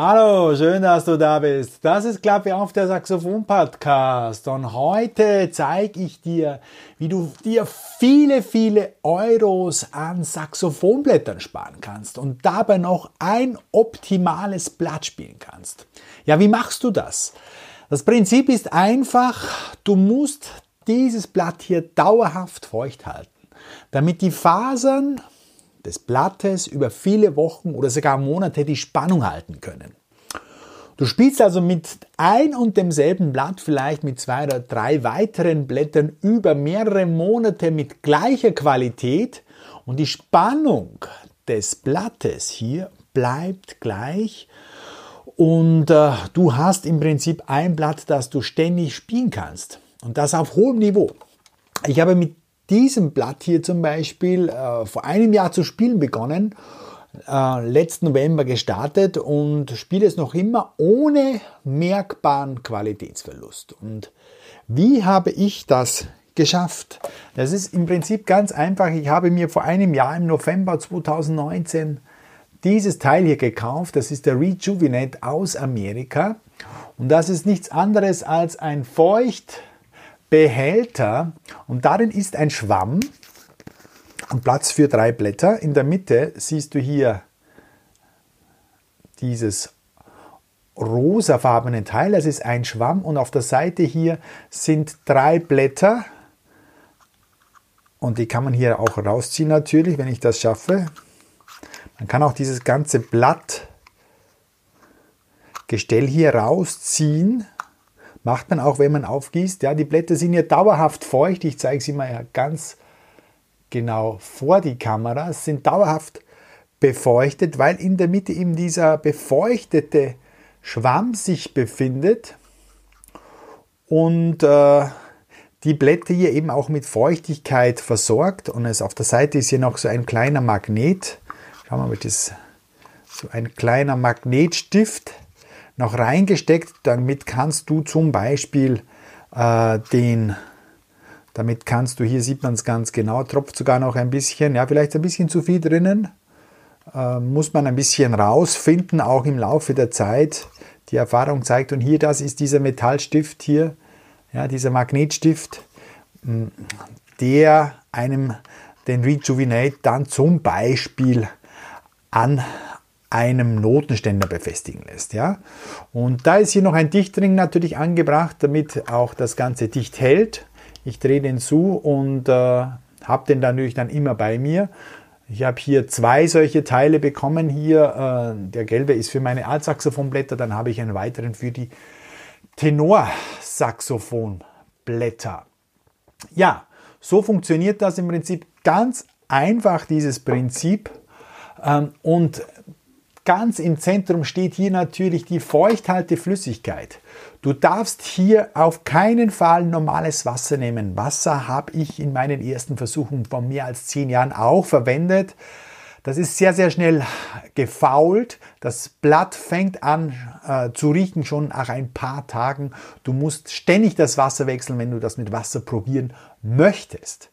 Hallo, schön, dass du da bist. Das ist Klappe auf der Saxophon Podcast und heute zeige ich dir, wie du dir viele, viele Euros an Saxophonblättern sparen kannst und dabei noch ein optimales Blatt spielen kannst. Ja, wie machst du das? Das Prinzip ist einfach, du musst dieses Blatt hier dauerhaft feucht halten, damit die Fasern des Blattes über viele Wochen oder sogar Monate die Spannung halten können. Du spielst also mit ein und demselben Blatt, vielleicht mit zwei oder drei weiteren Blättern über mehrere Monate mit gleicher Qualität und die Spannung des Blattes hier bleibt gleich und äh, du hast im Prinzip ein Blatt, das du ständig spielen kannst und das auf hohem Niveau. Ich habe mit diesem Blatt hier zum Beispiel äh, vor einem Jahr zu spielen begonnen, äh, letzten November gestartet und spiele es noch immer ohne merkbaren Qualitätsverlust. Und wie habe ich das geschafft? Das ist im Prinzip ganz einfach. Ich habe mir vor einem Jahr im November 2019 dieses Teil hier gekauft. Das ist der Rejuvenate aus Amerika. Und das ist nichts anderes als ein feucht Behälter und darin ist ein Schwamm und Platz für drei Blätter. In der Mitte siehst du hier dieses rosafarbene Teil, das ist ein Schwamm und auf der Seite hier sind drei Blätter und die kann man hier auch rausziehen natürlich, wenn ich das schaffe. Man kann auch dieses ganze Blattgestell hier rausziehen Macht man auch, wenn man aufgießt. Ja, die Blätter sind ja dauerhaft feucht. Ich zeige sie mal ja ganz genau vor die Kamera. Sie sind dauerhaft befeuchtet, weil in der Mitte eben dieser befeuchtete Schwamm sich befindet und äh, die Blätter hier eben auch mit Feuchtigkeit versorgt und es auf der Seite ist hier noch so ein kleiner Magnet. Schauen wir mal, das so ein kleiner Magnetstift noch reingesteckt. Damit kannst du zum Beispiel äh, den, damit kannst du, hier sieht man es ganz genau, tropft sogar noch ein bisschen, ja, vielleicht ein bisschen zu viel drinnen. Äh, muss man ein bisschen rausfinden, auch im Laufe der Zeit. Die Erfahrung zeigt, und hier, das ist dieser Metallstift hier, ja, dieser Magnetstift, der einem den Rejuvenate dann zum Beispiel an einem Notenständer befestigen lässt. Ja? Und da ist hier noch ein Dichtring natürlich angebracht, damit auch das Ganze dicht hält. Ich drehe den zu und äh, habe den dann natürlich dann immer bei mir. Ich habe hier zwei solche Teile bekommen. Hier, äh, der gelbe ist für meine Altsaxophonblätter, dann habe ich einen weiteren für die Tenorsaxophonblätter. Ja, so funktioniert das im Prinzip ganz einfach, dieses Prinzip. Ähm, und Ganz im Zentrum steht hier natürlich die feuchthalte Flüssigkeit. Du darfst hier auf keinen Fall normales Wasser nehmen. Wasser habe ich in meinen ersten Versuchen von mehr als zehn Jahren auch verwendet. Das ist sehr, sehr schnell gefault. Das Blatt fängt an äh, zu riechen schon nach ein paar Tagen. Du musst ständig das Wasser wechseln, wenn du das mit Wasser probieren möchtest.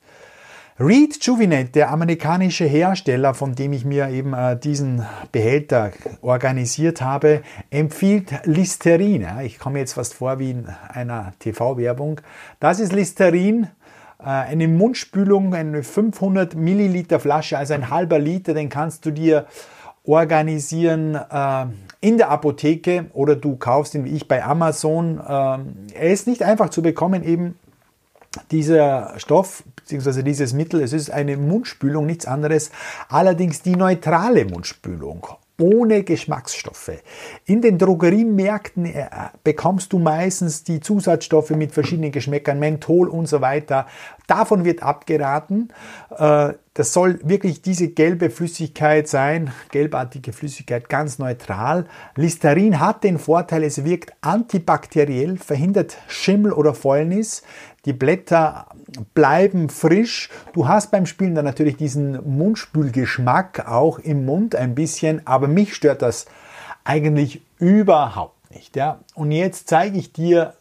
Reed Juvenate, der amerikanische Hersteller, von dem ich mir eben äh, diesen Behälter organisiert habe, empfiehlt Listerin. Ja, ich komme jetzt fast vor wie in einer TV-Werbung. Das ist Listerin, äh, eine Mundspülung, eine 500 Milliliter Flasche, also ein halber Liter, den kannst du dir organisieren äh, in der Apotheke oder du kaufst ihn wie ich bei Amazon. Ähm, er ist nicht einfach zu bekommen, eben dieser Stoff bzw. dieses Mittel, es ist eine Mundspülung, nichts anderes, allerdings die neutrale Mundspülung ohne Geschmacksstoffe. In den Drogeriemärkten äh, bekommst du meistens die Zusatzstoffe mit verschiedenen Geschmäckern, Menthol und so weiter. Davon wird abgeraten. Das soll wirklich diese gelbe Flüssigkeit sein, gelbartige Flüssigkeit, ganz neutral. Listerin hat den Vorteil, es wirkt antibakteriell, verhindert Schimmel oder Fäulnis. Die Blätter bleiben frisch. Du hast beim Spielen dann natürlich diesen Mundspülgeschmack auch im Mund ein bisschen, aber mich stört das eigentlich überhaupt nicht. Ja? Und jetzt zeige ich dir,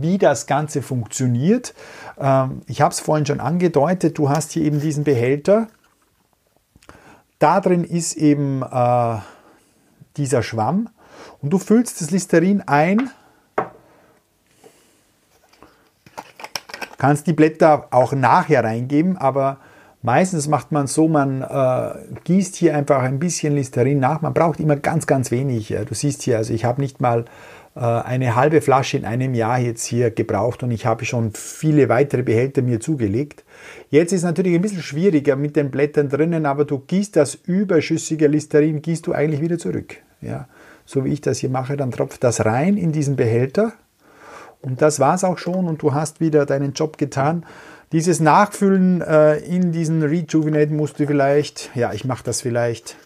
wie das Ganze funktioniert. Ähm, ich habe es vorhin schon angedeutet, du hast hier eben diesen Behälter. Da drin ist eben äh, dieser Schwamm Und du füllst das Listerin ein, kannst die Blätter auch nachher reingeben, aber meistens macht man so, man äh, gießt hier einfach ein bisschen Listerin nach. Man braucht immer ganz, ganz wenig. Du siehst hier, also ich habe nicht mal eine halbe Flasche in einem Jahr jetzt hier gebraucht und ich habe schon viele weitere Behälter mir zugelegt. Jetzt ist natürlich ein bisschen schwieriger mit den Blättern drinnen, aber du gießt das überschüssige Listerin, gießt du eigentlich wieder zurück. Ja, so wie ich das hier mache, dann tropft das rein in diesen Behälter und das war es auch schon und du hast wieder deinen Job getan. Dieses Nachfüllen äh, in diesen Rejuvenate musst du vielleicht, ja, ich mache das vielleicht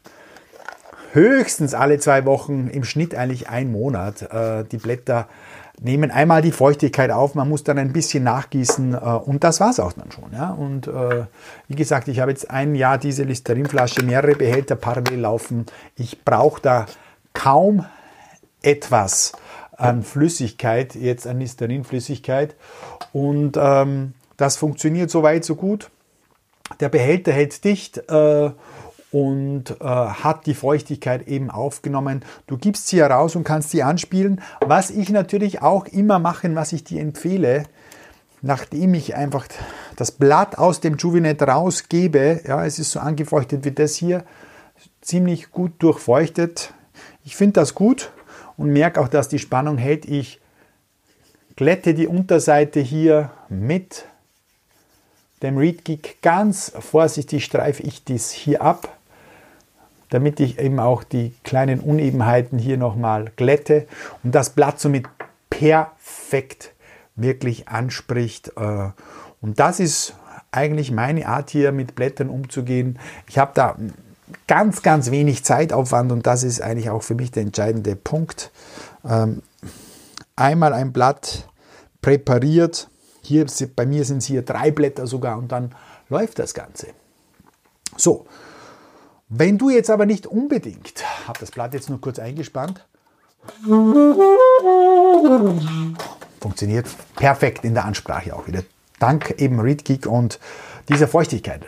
höchstens alle zwei Wochen, im Schnitt eigentlich ein Monat. Äh, die Blätter nehmen einmal die Feuchtigkeit auf, man muss dann ein bisschen nachgießen äh, und das war es auch dann schon. Und äh, wie gesagt, ich habe jetzt ein Jahr diese Listerinflasche, mehrere Behälter parallel laufen. Ich brauche da kaum etwas an Flüssigkeit, jetzt an Listerinflüssigkeit und ähm, das funktioniert soweit so gut. Der Behälter hält dicht äh, und äh, hat die Feuchtigkeit eben aufgenommen. Du gibst sie heraus und kannst sie anspielen. Was ich natürlich auch immer mache, was ich dir empfehle, nachdem ich einfach das Blatt aus dem Juvinet rausgebe, ja, es ist so angefeuchtet wie das hier, ziemlich gut durchfeuchtet. Ich finde das gut und merke auch, dass die Spannung hält. Ich glätte die Unterseite hier mit dem Reed Geek ganz vorsichtig streife ich dies hier ab damit ich eben auch die kleinen Unebenheiten hier nochmal glätte und das Blatt somit perfekt wirklich anspricht. Äh, und das ist eigentlich meine Art hier mit Blättern umzugehen. Ich habe da ganz, ganz wenig Zeitaufwand und das ist eigentlich auch für mich der entscheidende Punkt. Ähm, einmal ein Blatt präpariert. Hier bei mir sind es hier drei Blätter sogar und dann läuft das Ganze. So, wenn du jetzt aber nicht unbedingt, habe das Blatt jetzt nur kurz eingespannt, funktioniert perfekt in der Ansprache auch wieder. Dank eben ReadGeek und dieser Feuchtigkeit.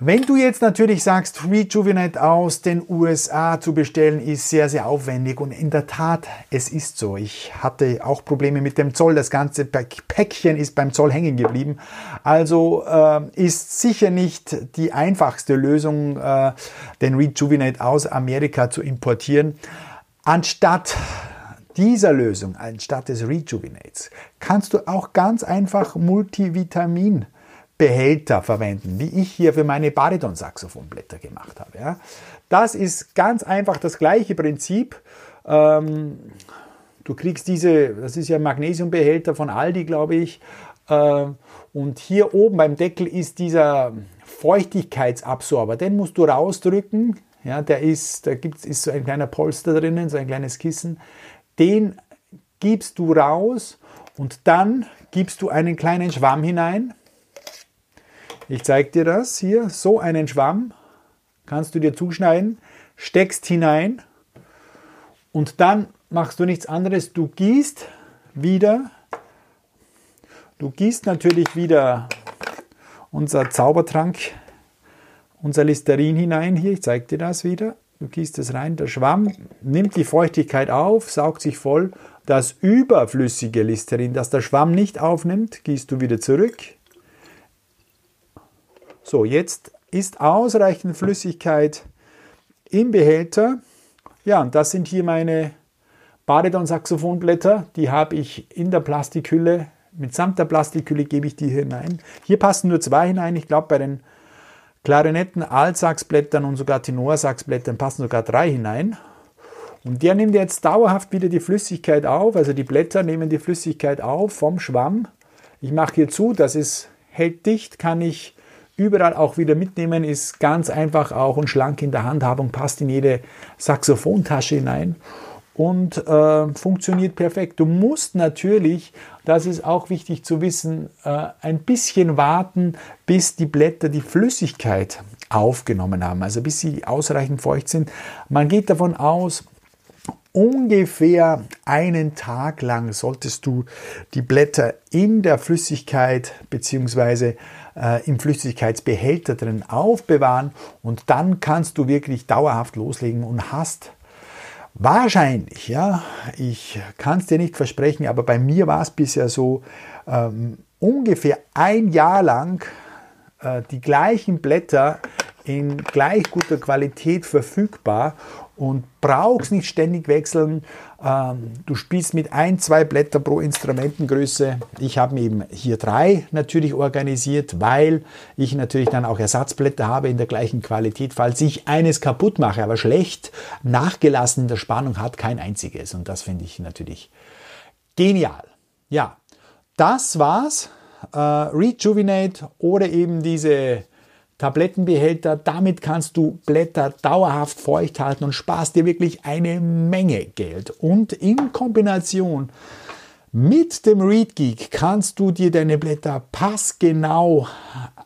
Wenn du jetzt natürlich sagst, Rejuvenate aus den USA zu bestellen, ist sehr, sehr aufwendig. Und in der Tat, es ist so. Ich hatte auch Probleme mit dem Zoll. Das ganze Päckchen ist beim Zoll hängen geblieben. Also äh, ist sicher nicht die einfachste Lösung, äh, den Rejuvenate aus Amerika zu importieren. Anstatt dieser Lösung, anstatt des Rejuvenates, kannst du auch ganz einfach Multivitamin Behälter verwenden, wie ich hier für meine Bariton-Saxophonblätter gemacht habe. Ja. Das ist ganz einfach das gleiche Prinzip. Ähm, du kriegst diese, das ist ja Magnesiumbehälter von Aldi, glaube ich. Äh, und hier oben beim Deckel ist dieser Feuchtigkeitsabsorber. Den musst du rausdrücken. Ja, der ist, da gibt's, ist so ein kleiner Polster drinnen, so ein kleines Kissen. Den gibst du raus und dann gibst du einen kleinen Schwamm hinein ich zeige dir das hier. So einen Schwamm kannst du dir zuschneiden, steckst hinein und dann machst du nichts anderes. Du gießt wieder, du gießt natürlich wieder unser Zaubertrank, unser Listerin hinein hier. Ich zeige dir das wieder. Du gießt es rein. Der Schwamm nimmt die Feuchtigkeit auf, saugt sich voll. Das überflüssige Listerin, das der Schwamm nicht aufnimmt, gießt du wieder zurück. So, jetzt ist ausreichend Flüssigkeit im Behälter. Ja, und das sind hier meine Baridon-Saxophonblätter. Die habe ich in der Plastikhülle. Mitsamt der Plastikhülle gebe ich die hinein. Hier passen nur zwei hinein. Ich glaube, bei den Klarinetten, Altsaxblättern und sogar Tenorsaxblättern passen sogar drei hinein. Und der nimmt jetzt dauerhaft wieder die Flüssigkeit auf. Also die Blätter nehmen die Flüssigkeit auf vom Schwamm. Ich mache hier zu, das ist hält dicht, kann ich überall auch wieder mitnehmen, ist ganz einfach auch und schlank in der Handhabung, passt in jede Saxophontasche hinein und äh, funktioniert perfekt. Du musst natürlich, das ist auch wichtig zu wissen, äh, ein bisschen warten, bis die Blätter die Flüssigkeit aufgenommen haben, also bis sie ausreichend feucht sind. Man geht davon aus, ungefähr einen Tag lang solltest du die Blätter in der Flüssigkeit bzw äh, im Flüssigkeitsbehälter drin aufbewahren und dann kannst du wirklich dauerhaft loslegen und hast Wahrscheinlich, ja. Ich kann es dir nicht versprechen, aber bei mir war es bisher so, ähm, ungefähr ein Jahr lang äh, die gleichen Blätter in gleich guter Qualität verfügbar und brauchst nicht ständig wechseln. Ähm, du spielst mit ein, zwei Blätter pro Instrumentengröße. Ich habe mir eben hier drei natürlich organisiert, weil ich natürlich dann auch Ersatzblätter habe in der gleichen Qualität, falls ich eines kaputt mache, aber schlecht nachgelassen in der Spannung hat kein einziges. Und das finde ich natürlich genial. Ja, das war's. Äh, Rejuvenate oder eben diese Tablettenbehälter. Damit kannst du Blätter dauerhaft feucht halten und sparst dir wirklich eine Menge Geld. Und in Kombination mit dem ReadGeek kannst du dir deine Blätter passgenau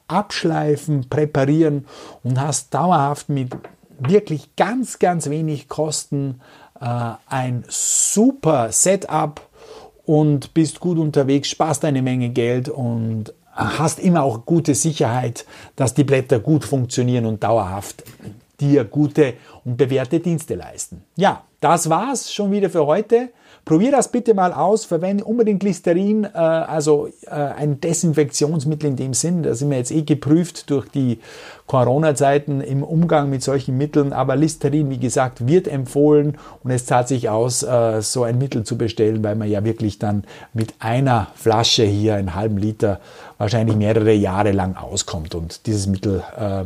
abschleifen, präparieren und hast dauerhaft mit wirklich ganz, ganz wenig Kosten äh, ein super Setup und bist gut unterwegs, sparst eine Menge Geld und hast immer auch gute Sicherheit, dass die Blätter gut funktionieren und dauerhaft dir gute und bewährte Dienste leisten. Ja, das war's schon wieder für heute. Probier das bitte mal aus, verwende unbedingt Listerin, äh, also äh, ein Desinfektionsmittel in dem Sinn. Da sind wir jetzt eh geprüft durch die Corona-Zeiten im Umgang mit solchen Mitteln. Aber Listerin, wie gesagt, wird empfohlen und es zahlt sich aus, äh, so ein Mittel zu bestellen, weil man ja wirklich dann mit einer Flasche hier, einen halben Liter, wahrscheinlich mehrere Jahre lang auskommt. Und dieses Mittel äh,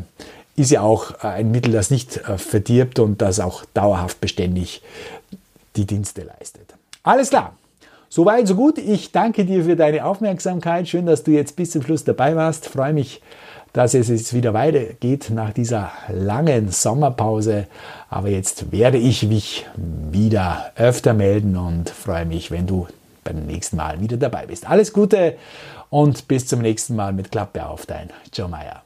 ist ja auch äh, ein Mittel, das nicht äh, verdirbt und das auch dauerhaft beständig die Dienste leistet. Alles klar. Soweit, so gut. Ich danke dir für deine Aufmerksamkeit. Schön, dass du jetzt bis zum Schluss dabei warst. Freue mich, dass es jetzt wieder weitergeht nach dieser langen Sommerpause. Aber jetzt werde ich mich wieder öfter melden und freue mich, wenn du beim nächsten Mal wieder dabei bist. Alles Gute und bis zum nächsten Mal mit Klappe auf dein Joe Meyer.